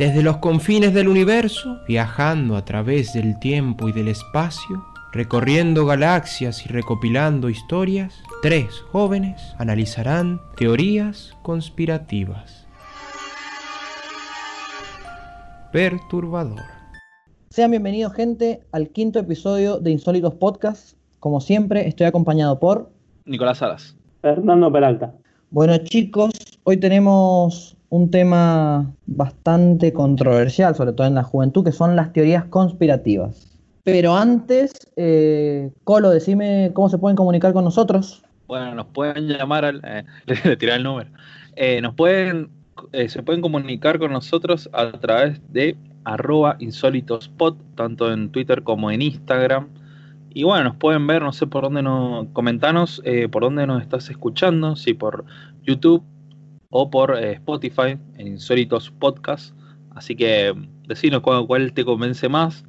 Desde los confines del universo, viajando a través del tiempo y del espacio, recorriendo galaxias y recopilando historias, tres jóvenes analizarán teorías conspirativas. Perturbador. Sean bienvenidos gente al quinto episodio de Insólitos Podcast. Como siempre, estoy acompañado por Nicolás Salas. Fernando Peralta. Bueno chicos, hoy tenemos un tema bastante controversial, sobre todo en la juventud, que son las teorías conspirativas. Pero antes, eh, Colo, decime cómo se pueden comunicar con nosotros. Bueno, nos pueden llamar al. Eh, le tiré el número. Eh, nos pueden. se pueden comunicar con nosotros a través de arroba insólitospot, tanto en Twitter como en Instagram. Y bueno, nos pueden ver, no sé por dónde nos. Comentanos por dónde nos estás escuchando, si por YouTube o por eh, Spotify, en Insólitos Podcast. Así que decinos cuál, cuál te convence más,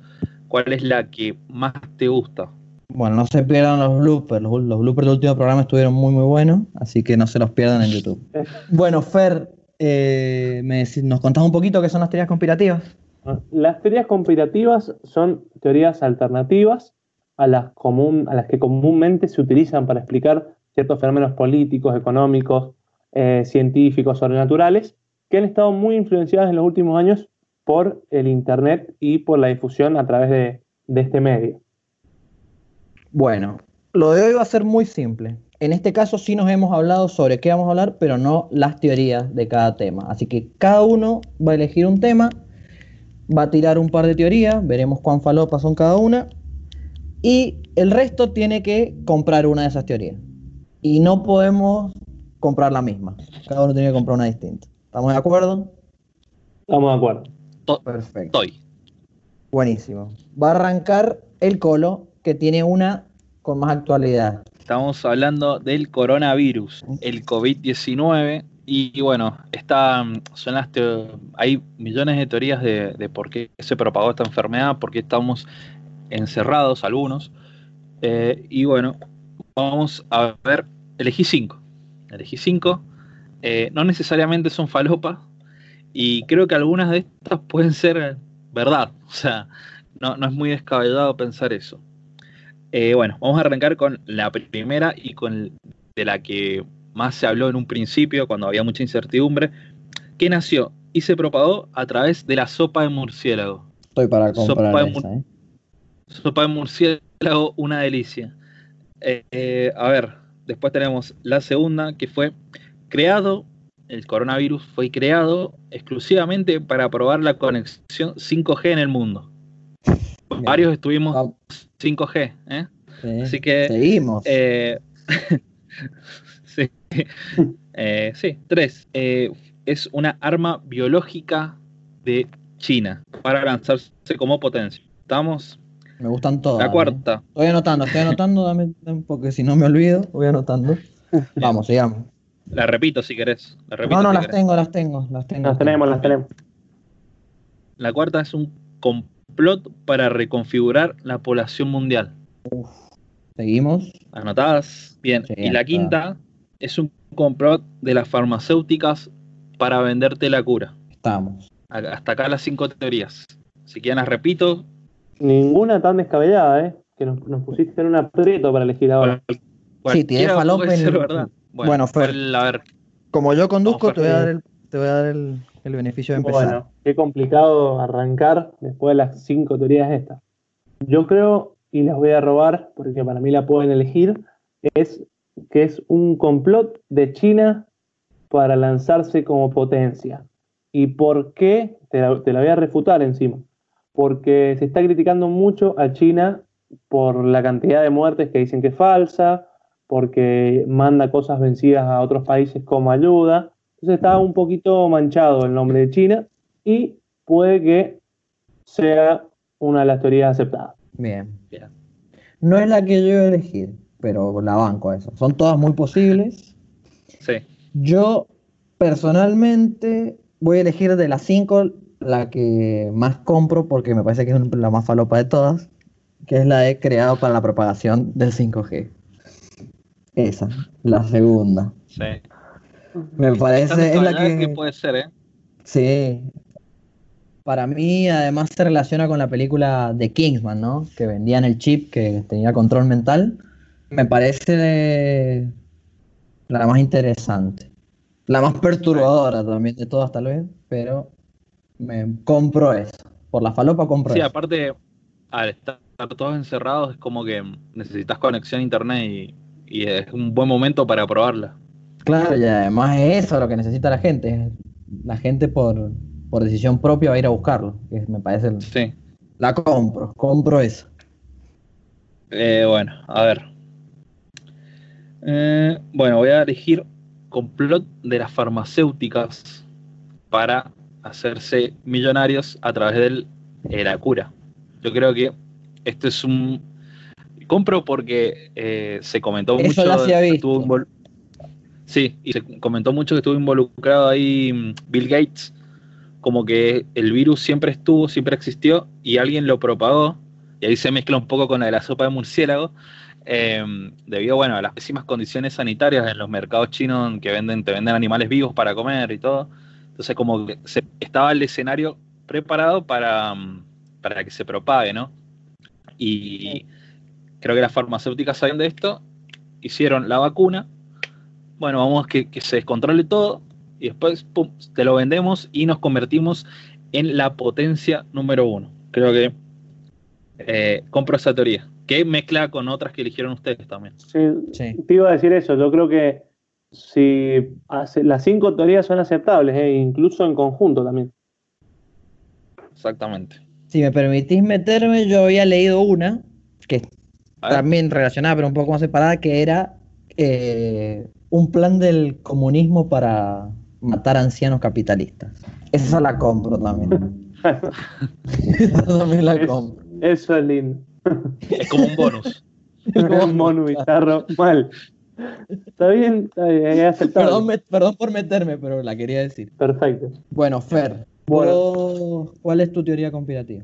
cuál es la que más te gusta. Bueno, no se pierdan los bloopers. Los, los bloopers del último programa estuvieron muy, muy buenos, así que no se los pierdan en YouTube. Bueno, Fer, eh, me ¿nos contás un poquito qué son las teorías conspirativas? Las teorías conspirativas son teorías alternativas a las, común, a las que comúnmente se utilizan para explicar ciertos fenómenos políticos, económicos, eh, científicos, sobrenaturales, que han estado muy influenciadas en los últimos años por el Internet y por la difusión a través de, de este medio. Bueno, lo de hoy va a ser muy simple. En este caso sí nos hemos hablado sobre qué vamos a hablar, pero no las teorías de cada tema. Así que cada uno va a elegir un tema, va a tirar un par de teorías, veremos cuán falopas son cada una, y el resto tiene que comprar una de esas teorías. Y no podemos comprar la misma. Cada uno tiene que comprar una distinta. ¿Estamos de acuerdo? Estamos de acuerdo. Perfecto. Estoy. Buenísimo. Va a arrancar el colo, que tiene una con más actualidad. Estamos hablando del coronavirus, el COVID-19. Y, y bueno, está, son las hay millones de teorías de, de por qué se propagó esta enfermedad, por qué estamos encerrados algunos. Eh, y bueno, vamos a ver, elegí cinco. Elegí cinco. Eh, no necesariamente son falopas. Y creo que algunas de estas pueden ser verdad. O sea, no, no es muy descabellado pensar eso. Eh, bueno, vamos a arrancar con la primera y con de la que más se habló en un principio, cuando había mucha incertidumbre, que nació y se propagó a través de la sopa de murciélago. Estoy para comprar Sopa de esa, ¿eh? Sopa de murciélago, una delicia. Eh, a ver, después tenemos la segunda, que fue creado, el coronavirus fue creado exclusivamente para probar la conexión 5G en el mundo. Bien. Varios estuvimos Vamos, 5G, ¿eh? sí. Así que Seguimos. Eh, sí. Eh, sí, tres. Eh, es una arma biológica de China para lanzarse como potencia. ¿Estamos? Me gustan todas. La ¿eh? cuarta. Estoy anotando, estoy anotando, dame, porque si no me olvido, voy anotando. Vamos, sigamos. La repito si querés. La repito No, no, si las querés. tengo, las tengo, las tengo. Las tenemos, las tenemos. La cuarta es un complot para reconfigurar la población mundial. Seguimos. ¿Anotadas? Bien. Sí, y la quinta es un complot de las farmacéuticas para venderte la cura. Estamos. Hasta acá las cinco teorías. Si quieren las repito, Ninguna tan descabellada, ¿eh? Que nos, nos pusiste en un aprieto para elegir ahora. Sí, tiene en- ser verdad. Bueno, Fer. ¿cuál- a ver, Como yo conduzco, te voy a dar el, te voy a dar el, el beneficio de empezar. Bueno, qué complicado arrancar después de las cinco teorías estas. Yo creo, y las voy a robar porque para mí la pueden elegir, es que es un complot de China para lanzarse como potencia. ¿Y por qué? Te la, te la voy a refutar encima. Porque se está criticando mucho a China por la cantidad de muertes que dicen que es falsa, porque manda cosas vencidas a otros países como ayuda. Entonces está un poquito manchado el nombre de China y puede que sea una de las teorías aceptadas. Bien. Bien. No es la que yo iba a elegir, pero la banco a eso. Son todas muy posibles. sí, Yo personalmente voy a elegir de las cinco la que más compro porque me parece que es la más falopa de todas, que es la de creado para la propagación del 5G. Esa, la segunda. sí. Me parece, es la descabellada que... puede ser, ¿eh? Sí. para mí además se relaciona con la película de Kingsman, ¿no? Que vendían el chip que tenía control mental. Me parece la más interesante. La más perturbadora también de todas tal vez, pero me compro eso. Por la falopa compro Sí, eso. aparte, al estar todos encerrados, es como que necesitas conexión a internet y, y es un buen momento para probarla. Claro, y además es eso lo que necesita la gente. La gente por, por decisión propia va a ir a buscarlo. Que me parece. el- Sí. La compro, compro eso. Eh, bueno, a ver. Eh, bueno, voy a elegir complot de las farmacéuticas para hacerse millonarios a través del- de la cura. Yo creo que esto es un... Compro porque eh, se comentó Eso mucho... se estuvo Sí, y se comentó mucho que estuvo involucrado ahí mm, Bill Gates, como que el virus siempre estuvo, siempre existió, y alguien lo propagó, y ahí se mezcla un poco con la de la sopa de murciélago, eh, debido bueno, a las pésimas condiciones sanitarias en los mercados chinos que venden, te venden animales vivos para comer y todo. Entonces como que se- estaba el escenario preparado para, mm, para que se propague, ¿no? Y creo que las farmacéuticas saben de esto, hicieron la vacuna, bueno, vamos a que, que se descontrole todo y después pum, te lo vendemos y nos convertimos en la potencia número uno. Creo que eh, compro esa teoría, que mezcla con otras que eligieron ustedes también. Sí, Sí. Te iba a decir eso, yo creo que si hace- las cinco teorías son aceptables, eh, incluso en conjunto también. Exactamente. Si me permitís meterme, yo había leído una que también relacionada, pero un poco más separada, que era eh, un plan del comunismo para matar ancianos capitalistas. Esa la compro también. Esa también la Es- compro. Eso es lindo. Es como un bonus. Un mono bizarro, mal. Está bien, está bien, es aceptable. Perdón, me- perdón por meterme, pero la quería decir. Perfecto. Bueno, Fer, Bueno. ¿vos- ¿cuál es tu teoría conspirativa?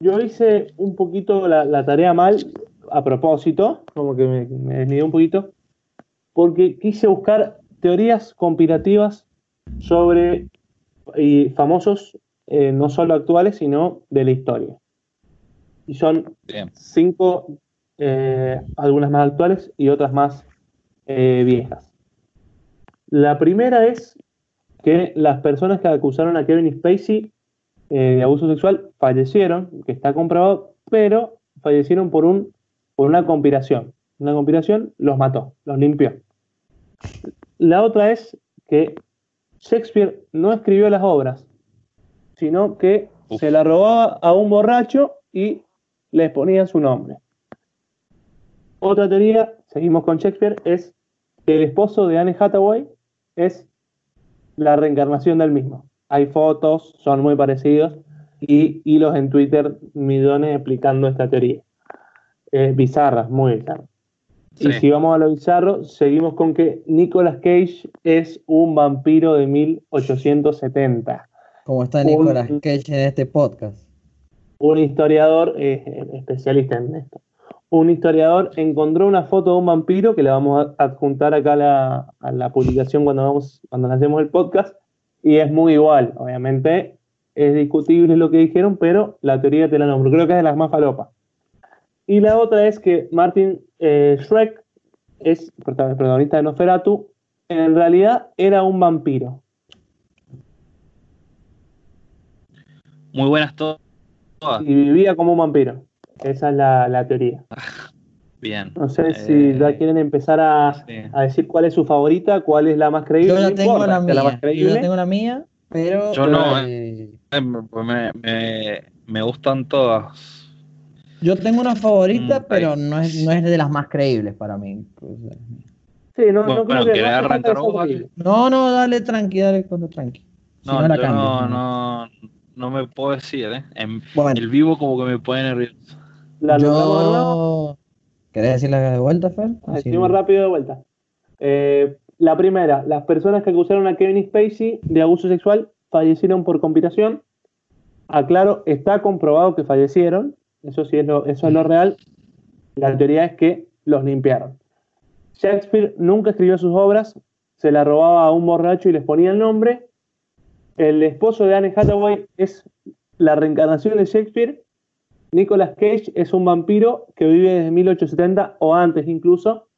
Yo hice un poquito la, la tarea mal a propósito, como que me, me desnidé un poquito, porque quise buscar teorías conspirativas sobre y famosos, eh, no solo actuales, sino de la historia. Y son Bien. cinco, eh, algunas más actuales y otras más eh, viejas. La primera es que las personas que acusaron a Kevin Spacey eh, de abuso sexual fallecieron, que está comprobado, pero fallecieron por, un, por una conspiración. Una conspiración los mató, los limpió. La otra es que Shakespeare no escribió las obras, sino que Uf. se la robaba a un borracho y les ponía su nombre. Otra teoría, seguimos con Shakespeare, es el esposo de Anne Hathaway es la reencarnación del mismo. Hay fotos, son muy parecidos, y hilos en Twitter, millones explicando esta teoría. Eh, bizarras, muy bizarras. Y Sí. si vamos a lo bizarro, seguimos con que Nicolas Cage es un vampiro de 1870. Como está Un- Nicolas Cage en este podcast. un historiador eh, especialista en esto. Un historiador encontró una foto de un vampiro que le vamos a adjuntar acá a la, a la publicación cuando, vamos, cuando hacemos el podcast y es muy igual. Obviamente es discutible lo que dijeron, pero la teoría te la nombro. Creo que es de las más falopas. Y la otra es que Martin eh, Shrek es prota- protagonista de Nosferatu. En realidad era un vampiro. Muy buenas to- todas. y vivía como un vampiro. Esa es la, la teoría. Bien. No sé si Eh, ya quieren empezar a, sí. a decir cuál es su favorita, cuál es la más creíble. Yo ya no tengo importa la sea la más mía. Yo creíble. ya tengo la mía, pero. Yo no, eh, Eh, Me, me- me gustan todas. Yo tengo una favorita, Mm, pero no es, no es de las más creíbles para mí. Pues, Sí, no, Bueno, no creo bueno, que ¿querés no arrancar creíble. No, no, dale tranqui, dale cuando tranqui. Si No, no, la yo cambio. no, no, no me puedo decir, ¿eh? En Bueno, el vivo como que me pone nervioso. La nombramos de nuevo. ¿Querés decirla de vuelta, Fer? Decimos rápido de vuelta. Eh, la primera, las personas que acusaron a Kevin Spacey de abuso sexual fallecieron por conspiración. Aclaro, está comprobado que fallecieron. Eso sí es lo, eso es lo real. La teoría es que los limpiaron. Shakespeare nunca escribió sus obras, se la robaba a un borracho y les ponía el nombre. El esposo de Anne Hathaway es la reencarnación de Shakespeare, Nicolas Cage es un vampiro que vive desde 1870 o antes incluso,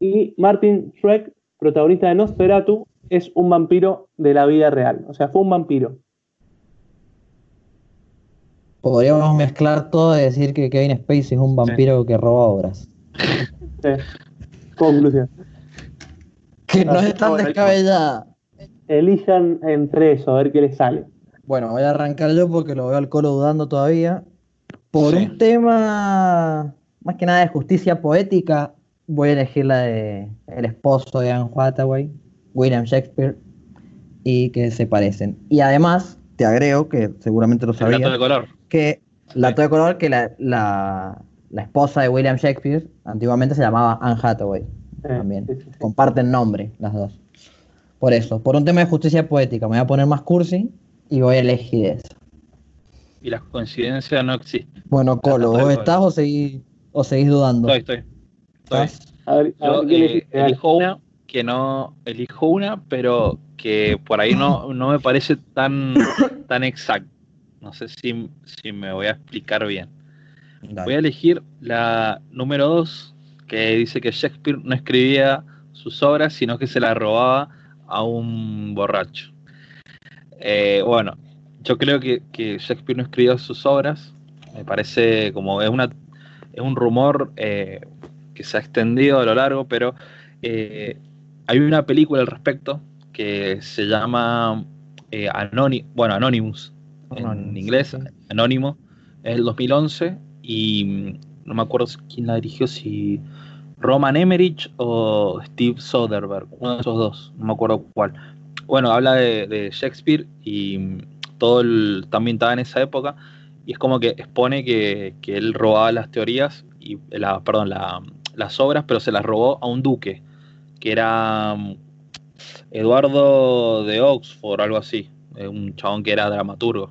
y Martin Shrek, protagonista de Nosferatu, es un vampiro de la vida real. O sea, fue un vampiro. Podríamos mezclar todo y decir que Kevin Spacey es un vampiro que roba obras. Sí. Conclusión. Que no es tan Bueno, descabellada. Elijan entre eso, a ver qué les sale. Bueno, voy a arrancar yo porque lo veo al colo dudando todavía. Por Sí. un tema más que nada de justicia poética, voy a elegir la de el esposo de Anne Hathaway, William Shakespeare, y que se parecen. Y además, te agrego, que seguramente lo El dato de sabías, color. que la Sí. de color que la, la, la esposa de William Shakespeare antiguamente se llamaba Anne Hathaway. Eh, También. sí, sí, sí. Comparten nombre las dos. Por eso, por un tema de justicia poética, me voy a poner más cursi y voy a elegir eso. Y las coincidencias no existen. Bueno, Colo, ¿vos estás o seguís, o seguís dudando? Estoy, estoy. A ver, a Yo ver eh, elijo una que no elijo una, pero que por ahí no, no me parece tan, tan exacto. No sé si, si me voy a explicar bien. Dale. Voy a elegir la número 2, que dice que Shakespeare no escribía sus obras, sino que se las robaba a un borracho. Eh, bueno, yo creo que, que Shakespeare no escribió sus obras. Me parece como es una es un rumor eh, que se ha extendido a lo largo, pero eh, hay una película al respecto que se llama eh, Anony- bueno, Anonymous en inglés, sí. Anónimo, es el 2011 y mm, no me acuerdo quién la dirigió, si Roman Emmerich o Steve Soderbergh, uno de esos dos, no me acuerdo cuál. Bueno, habla de, de Shakespeare y mm, todo el, está ambientada en esa época y es como que expone que, que él robaba las teorías y la, perdón, la- las obras, pero se las robó a un duque que era mm, Eduardo de Oxford, algo así, eh, un chabón que era dramaturgo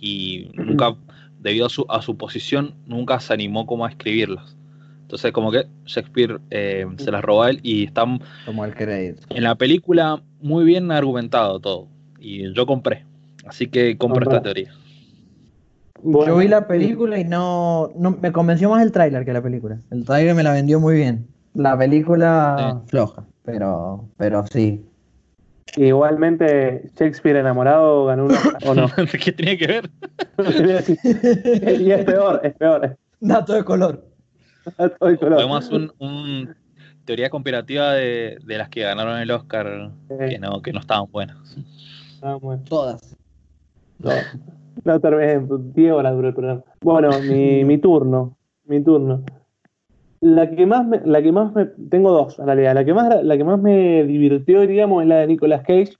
y nunca, debido a su, a su posición, nunca se animó como a escribirlas. Entonces como que Shakespeare eh, se las robó a él y está Como el crédito. en la película muy bien argumentado todo. Y yo compré. Así que compro esta teoría. Bueno, Yo vi la película y no, no me convenció más el tráiler que la película. El tráiler me la vendió muy bien. La película floja, pero, pero sí. Igualmente, Shakespeare enamorado ganó una. ¿O no? ¿Qué tenía que ver? y es peor, es peor. Dato de color. Todo el color. Podemos un, un teoría conspirativa de, de las que ganaron el Oscar que no, que no estaban buenas. ah, bueno. Todas. No, no terminé, 10 horas duró el programa. Bueno, mi, mi turno, mi turno. La que más me, la que más tengo dos en realidad. La que más, la que más me divirtió, diríamos, es la de Nicolas Cage.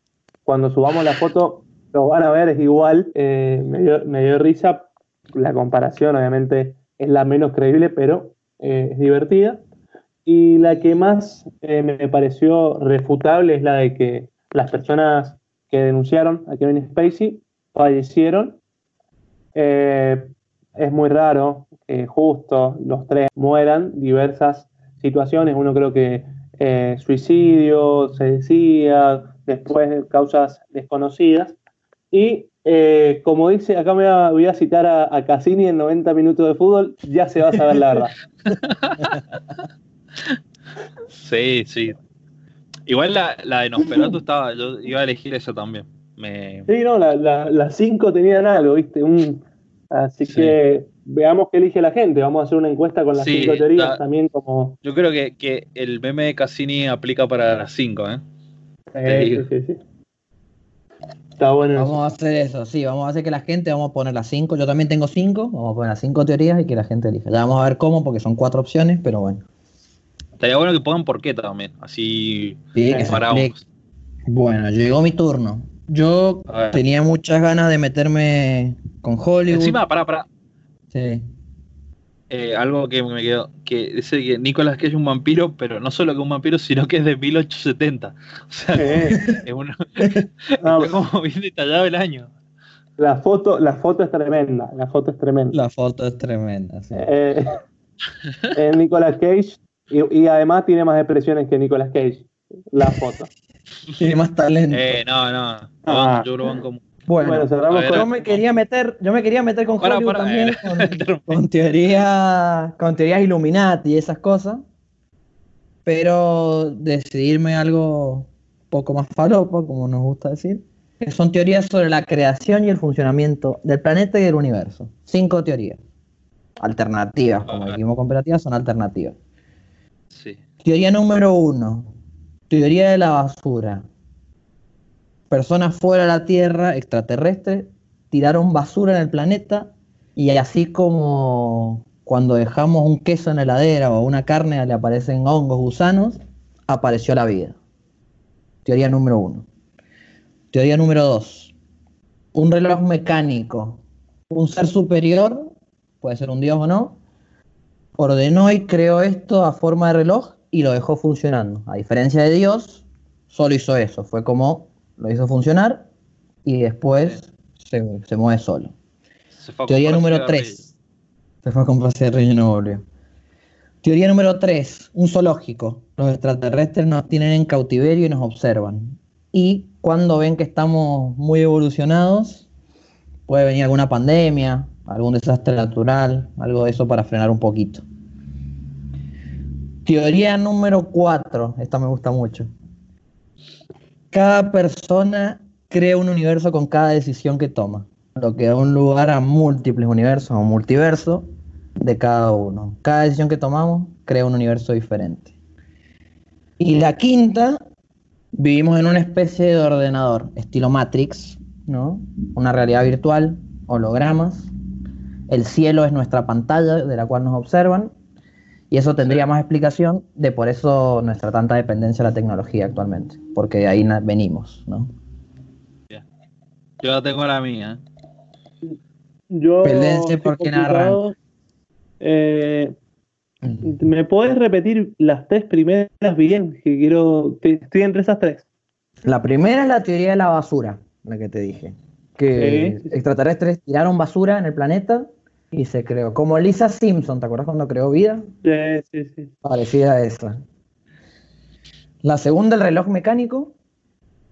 Cuando subamos la foto, lo van a ver, es igual. Eh, me, dio, me dio risa. La comparación, obviamente, es la menos creíble, pero eh, es divertida. Y la que más eh, me pareció refutable es la de que las personas que denunciaron a Kevin Spacey fallecieron. Eh, es muy raro que justo los tres mueran, diversas situaciones, uno creo que eh, suicidio, se decía, después causas desconocidas. Y eh, como dice, acá me voy a, citar a, a Cassini en 90 minutos de fútbol, ya se va a saber la verdad. Sí, sí. Igual la, la de Nosferatu estaba, yo iba a elegir esa también. Me, Sí, no, las la, cinco tenían algo, ¿viste? Un, así Sí. que veamos qué elige la gente. Vamos a hacer una encuesta con las Sí, cinco teorías la- también como... yo creo que, que el meme de Cassini aplica para las 5, ¿eh? Eh, sí, sí, sí. Está bueno. eso. Vamos a hacer eso, sí, vamos a hacer que la gente, vamos a poner las cinco, yo también tengo cinco, vamos a poner las cinco teorías y que la gente elija. Ya vamos a ver cómo, porque son cuatro opciones, pero bueno. Estaría bueno que pongan por qué también, así Sí, que. Bueno, llegó mi turno. Yo tenía muchas ganas de meterme con Hollywood. Encima, pará, pará. Sí. Eh, algo que me quedó, que dice que Nicolas Cage es un vampiro, pero no solo que un vampiro, sino que es de 1870. O sea, Eh, es una, no, está como bien detallado el año. la, foto, la foto es tremenda. La foto es tremenda. La foto es tremenda. sí. Eh, es Nicolas Cage y, y además tiene más expresiones que Nicolas Cage. La foto. Tiene más talento. Eh, no, no, no Ah. yo lo banco mucho. Bueno, Bueno, cerramos ver, con. yo me quería meter, yo me quería meter con Para, Hollywood para, también, eh, con, con teoría, con teorías Illuminati y esas cosas. Pero decidirme algo poco más falopa, como nos gusta decir, que son teorías sobre la creación y el funcionamiento del planeta y del universo. Cinco teorías. Alternativas, como dijimos comparativas, son alternativas. Sí. Teoría número uno. Teoría de la basura. Personas fuera de la Tierra, extraterrestres, tiraron basura en el planeta y así como cuando dejamos un queso en la heladera o una carne le aparecen hongos, gusanos, apareció la vida. Teoría número uno. Teoría número dos. Un reloj mecánico. Un ser superior, puede ser un dios o no, ordenó y creó esto a forma de reloj y lo dejó funcionando. A diferencia de Dios, solo hizo eso. Fue como lo hizo funcionar y después se, se mueve solo. Se Teoría número cigarrillos. 3. Se fue a comprar cigarrillo y no volvió. Teoría número 3. Un zoológico. Los extraterrestres nos tienen en cautiverio y nos observan. Y cuando ven que estamos muy evolucionados, puede venir alguna pandemia, algún desastre natural, algo de eso para frenar un poquito. Teoría número 4. Esta me gusta mucho. Cada persona crea un universo con cada decisión que toma, lo que da un lugar a múltiples universos o multiverso de cada uno. Cada decisión que tomamos crea un universo diferente. Y la quinta, vivimos en una especie de ordenador, estilo Matrix, ¿no? Una realidad virtual, hologramas. El cielo es nuestra pantalla de la cual nos observan. Y eso tendría más explicación de por eso nuestra tanta dependencia de la tecnología actualmente, porque de ahí venimos, ¿no? Yo ya tengo la mía. Yo. Peldense estoy por quién complicado. Eh, ¿Me podés repetir las tres primeras bien? Que quiero. te- Estoy entre esas tres. La primera es la teoría de la basura, la que te dije. Que extraterrestres tiraron basura en el planeta y se creó. Como Lisa Simpson, ¿te acuerdas cuando creó vida? Sí, sí, sí. Parecida a esa. La segunda, el reloj mecánico.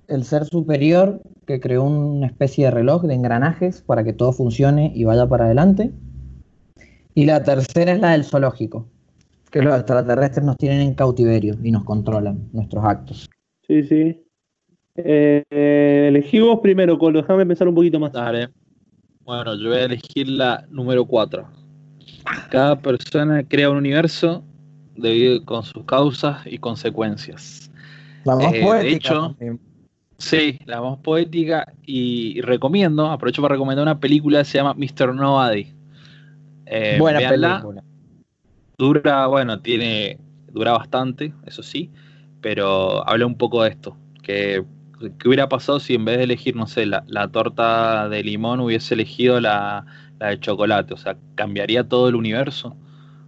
El ser superior que creó una especie de reloj de engranajes para que todo funcione y vaya para adelante. Y la tercera es la del zoológico. Que los extraterrestres nos tienen en cautiverio y nos controlan nuestros actos. Sí, sí. Eh, eh, elegí vos primero, Colo. Déjame pensar un poquito más. Dale. Bueno, yo voy a elegir la número 4. Cada persona crea un universo debido con sus causas y consecuencias. La más Eh, de poética hecho, también. Sí, la más poética y, y recomiendo, aprovecho para recomendar una película que se llama Mr. Nobody. Eh, Buena véanla. película. Dura, bueno, tiene, dura bastante, eso sí, pero habla un poco de esto, que, que hubiera pasado si en vez de elegir, no sé, la, la torta de limón hubiese elegido la, la de chocolate, o sea, cambiaría todo el universo.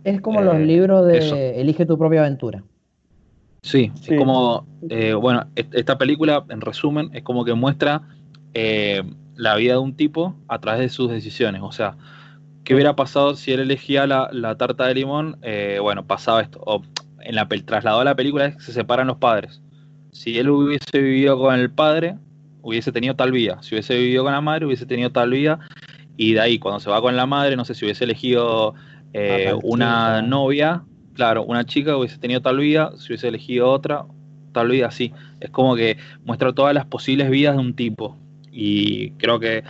Es como Eh, los libros de eso. Elige tu propia aventura. Sí, Sí. es como, eh, bueno, est- esta película, en resumen, es como que muestra eh, la vida de un tipo a través de sus decisiones. O sea, ¿qué hubiera pasado si él elegía la, la tarta de limón? Eh, bueno, pasaba esto. O en la trasladado a la película es que se separan los padres. Si él hubiese vivido con el padre, hubiese tenido tal vida. Si hubiese vivido con la madre, hubiese tenido tal vida. Y de ahí, cuando se va con la madre, no sé si hubiese elegido eh, Ah, una chica. novia, claro, una chica hubiese tenido tal vida, si hubiese elegido otra, tal vida así. Es como que muestra todas las posibles vidas de un tipo. Y creo que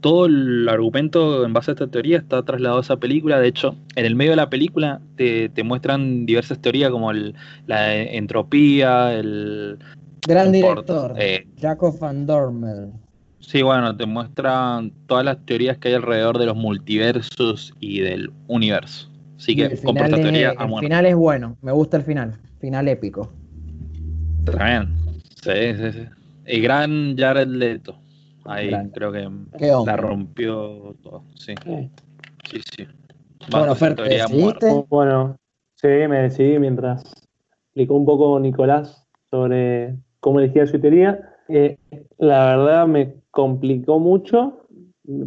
todo el argumento en base a esta teoría está trasladado a esa película. De hecho, en el medio de la película te, te muestran diversas teorías como el- la entropía, el... Gran director, eh, Jacob Van Dormel. Sí, bueno, te muestran todas las teorías que hay alrededor de los multiversos y del universo. Así que el compro esta teoría es, el final es bueno, me gusta el final, final épico. También. Sí, sí, sí. Y gran Jared Leto. Ahí Gran. creo que la rompió todo. Sí, Eh, sí, sí. Bueno, Fer, muerte. Bueno, sí, me decidí mientras explicó un poco Nicolás sobre cómo elegía su teoría. Eh, la verdad me complicó mucho,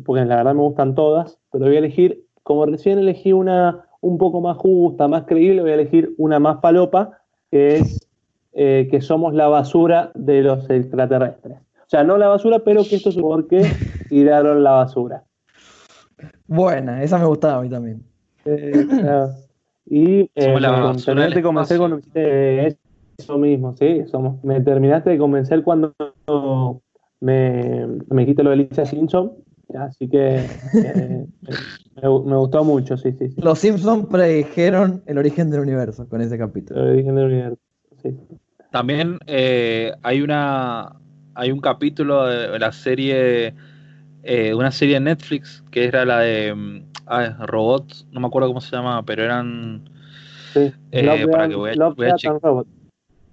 porque la verdad me gustan todas, pero voy a elegir, como recién elegí una un poco más justa, más creíble, voy a elegir una más palopa, que es eh, que somos la basura de los extraterrestres. O sea, no la basura, pero que esto es porque tiraron la basura. Buena, esa me gustaba a mí también. Eh, claro. Y eh, terminaste de convencer cuando eso mismo, sí, somos, me terminaste de convencer cuando me, me dijiste lo de Lisa Simpson, así que eh, me, me gustó mucho, sí, sí, sí. Los Simpsons predijeron el origen del universo con ese capítulo. Lo de origen del universo, sí. También eh, hay una hay un capítulo de la serie eh, una serie de Netflix que era la de mm, ah, robots, no me acuerdo cómo se llama, pero eran sí. Eh, Love, para que voy a- Love, voy a and Robots.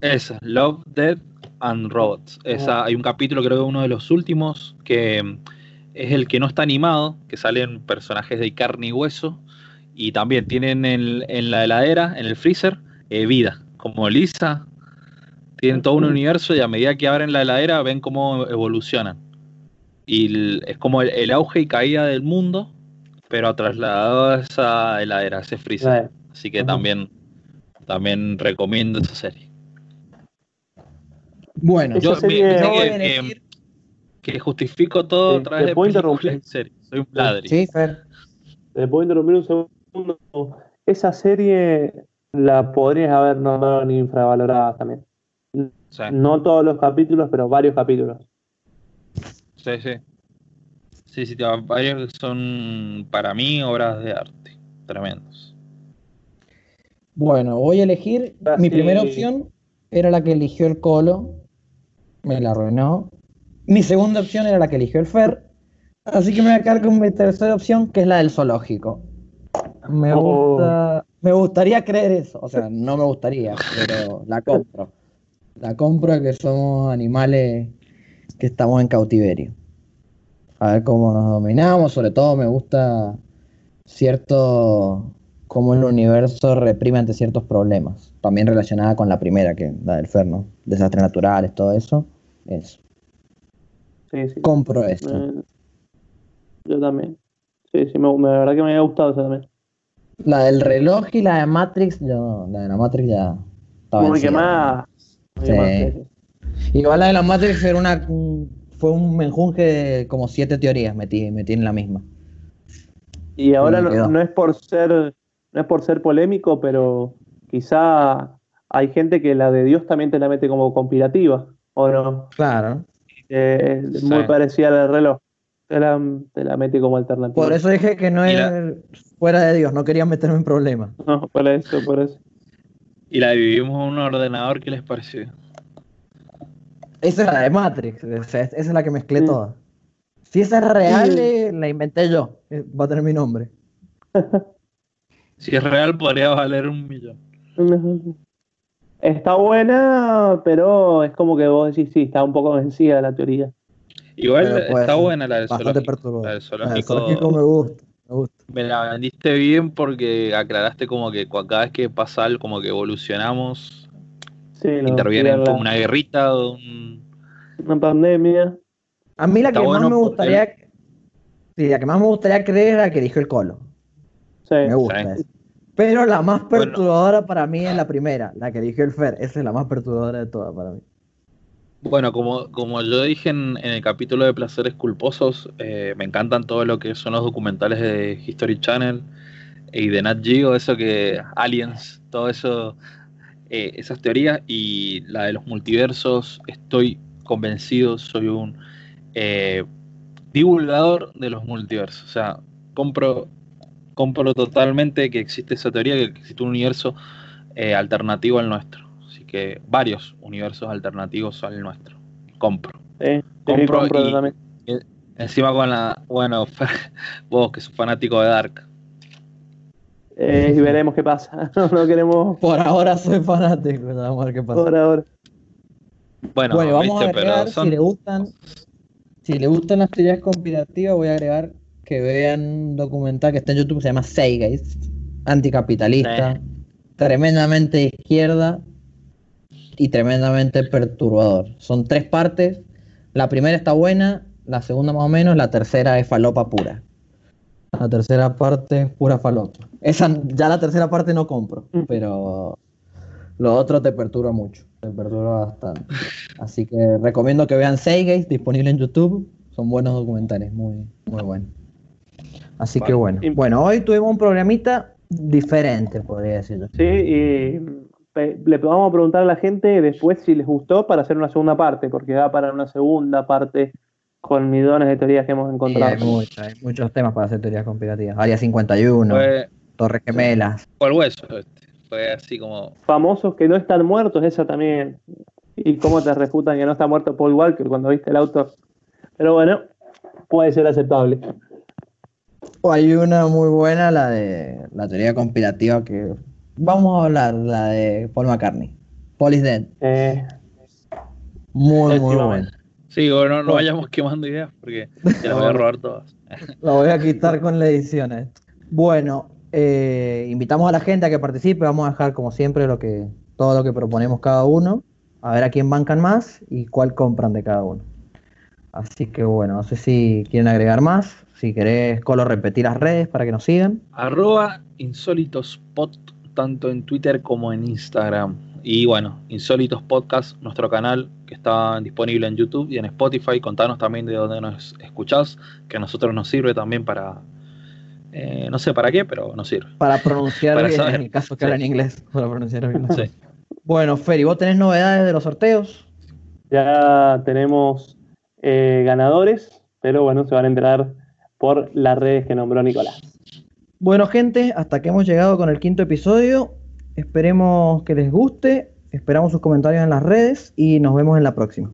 Esa, Love, Death and Robots. Esa, hay un capítulo, creo que uno de los últimos, que mm, es el que no está animado, que salen personajes de carne y hueso, y también tienen en, en la heladera, en el freezer, eh, vida, como Lisa. Tienen todo un universo y a medida que abren la heladera ven cómo evolucionan. Y el- es como el, el auge y caída del mundo, pero trasladado a esa heladera, a ese freezer. Así que también, también recomiendo esa serie. Bueno, Yo serie- me- me- a que, elegir- que justifico todo a través ¿te de puedo películas series. Soy un ladri. Sí, Fer. ¿Te puedo interrumpir un segundo? Esa serie la podrías haber nombrado ni infravalorada también. Sí, No todos los capítulos, pero varios capítulos. sí, sí. Sí, sí, varios que son para mí obras de arte. Tremendos. Bueno, voy a elegir. Ah, Mi primera opción era la que eligió el Colo. Me la arruinó. Mi segunda opción era la que eligió el Fer. Así que me voy a quedar con mi tercera opción, que es la del zoológico. Me, Oh. gusta, me gustaría creer eso. O sea, no me gustaría, pero la compro. La compro de que somos animales que estamos en cautiverio. A ver cómo nos dominamos. Sobre todo me gusta cierto cómo el universo reprime ante ciertos problemas. También relacionada con la primera, que la del Fer, ¿no? Desastres naturales, todo eso. Eso. Sí, sí. Compro esto. Eh, yo también. Sí, sí, me, la verdad que me había gustado esa también. La del reloj y la de Matrix, yo, la de la Matrix ya estaba Muy vencida. Sí. Igual la de la Matrix era una, fue un menjunje de como siete teorías, metí, metí en la misma. Y ahora me no, es por ser no es por ser polémico, pero quizá hay gente que la de Dios también te la mete como conspirativa, ¿o no? Claro. Eh, Sí. Muy parecida a la del reloj. Te la, te la mete como alternativa. Por eso dije que no la- fuera de Dios, no quería meterme en problemas. No, por eso, por eso. Y la dividimos en un ordenador, ¿qué les pareció? Esa es la de Matrix, esa es la que mezclé Sí. toda. Si esa es real, Sí. eh, la inventé yo. eh, Va a tener mi nombre. Si es real, podría valer un millón. Está buena, pero es como que vos decís, sí, está un poco vencida la teoría. Igual Pero puede está buena la del Bastante zoológico. La del La del zoológico. zoológico me gusta, me la vendiste bien porque aclaraste como que cada vez que pasa algo, como que evolucionamos, Sí, no, interviene sí, la- como una guerrita o un... una pandemia. A mí la Está que bueno más me gustaría. Sí, la que más me gustaría creer era la que dijo el Colo. Sí. Me gusta Sí. Pero la más Bueno. perturbadora para mí es la primera, la que dijo el Fer. Esa es la más perturbadora de todas para mí. Bueno, como, como yo dije en, el capítulo de Placeres Culposos, eh, me encantan todo lo que son los documentales de History Channel y de Nat Geo, eso que Aliens, todo eso, eh, esas teorías y la de los multiversos, estoy convencido, soy un eh, divulgador de los multiversos. O sea, compro, compro totalmente que existe esa teoría, que existe un universo eh, alternativo al nuestro. Que varios universos alternativos al nuestro. Compro. Sí, sí, Compro compro y- también. Encima con la. Bueno, vos que sos fanático de Dark. Eh, y veremos qué pasa. no queremos Por ahora soy fanático, vamos a ver qué pasa. por ahora. Bueno, Bueno, vamos viste, a agregar, pero son. si le gustan, si le gustan las teorías conspirativas, voy a agregar que vean un documental que está en YouTube que se llama Zeitgeist, anticapitalista, Sí. tremendamente izquierda y tremendamente perturbador. Son tres partes. La primera está buena, la segunda más o menos, la tercera es falopa pura. La tercera parte es pura falopa. Esa, ya la tercera parte no compro, Mm. pero lo otro te perturba mucho. Me perturba bastante. Así que recomiendo que vean Seigate, disponible en YouTube. Son buenos documentales, muy, muy buenos. Así que bueno. Bueno, hoy tuvimos un programita diferente, podría decirlo. Sí, y le vamos a preguntar a la gente después si les gustó para hacer una segunda parte, porque da para una segunda parte con millones de teorías que hemos Sí, encontrado. hay, mucho- hay muchos temas para hacer teorías conspirativas. Área 51, Fue, Torres Gemelas. fue el hueso. este. Fue así como. Famosos que no están muertos, esa también. Y cómo te refutan que no está muerto Paul Walker cuando viste el auto. Pero bueno, puede ser aceptable. Hay una muy buena, la de la teoría conspirativa que vamos a hablar, la de Paul McCartney. Paul is dead. Eh, Muy, muy buena. Sí, bueno, no, no vayamos quemando ideas porque ya las voy a robar todas. Lo voy a quitar con la edición a esto. Bueno, eh, invitamos a la gente a que participe. Vamos a dejar, como siempre, lo que, todo lo que proponemos cada uno. A ver a quién bancan más y cuál compran de cada uno. Así que bueno, no sé si quieren agregar más. Si querés, Colo, repetir las redes para que nos sigan. Arroba insólitospot, tanto en Twitter como en Instagram. Y bueno, Insólitos Podcast, nuestro canal que está disponible en YouTube y en Spotify. Contanos también de dónde nos escuchás, que a nosotros nos sirve también para. eh, no sé para qué, pero nos sirve. Para pronunciar Para bien, saber. en el caso que Sí. hablan inglés. Para pronunciar bien. Sí. Bueno, Feri, ¿vos tenés novedades de los sorteos? ya tenemos eh, ganadores, pero bueno, se van a enterar por las redes que nombró Nicolás. Bueno, gente, hasta que hemos llegado con el quinto episodio. Esperemos que les guste. Esperamos sus comentarios en las redes y nos vemos en la próxima.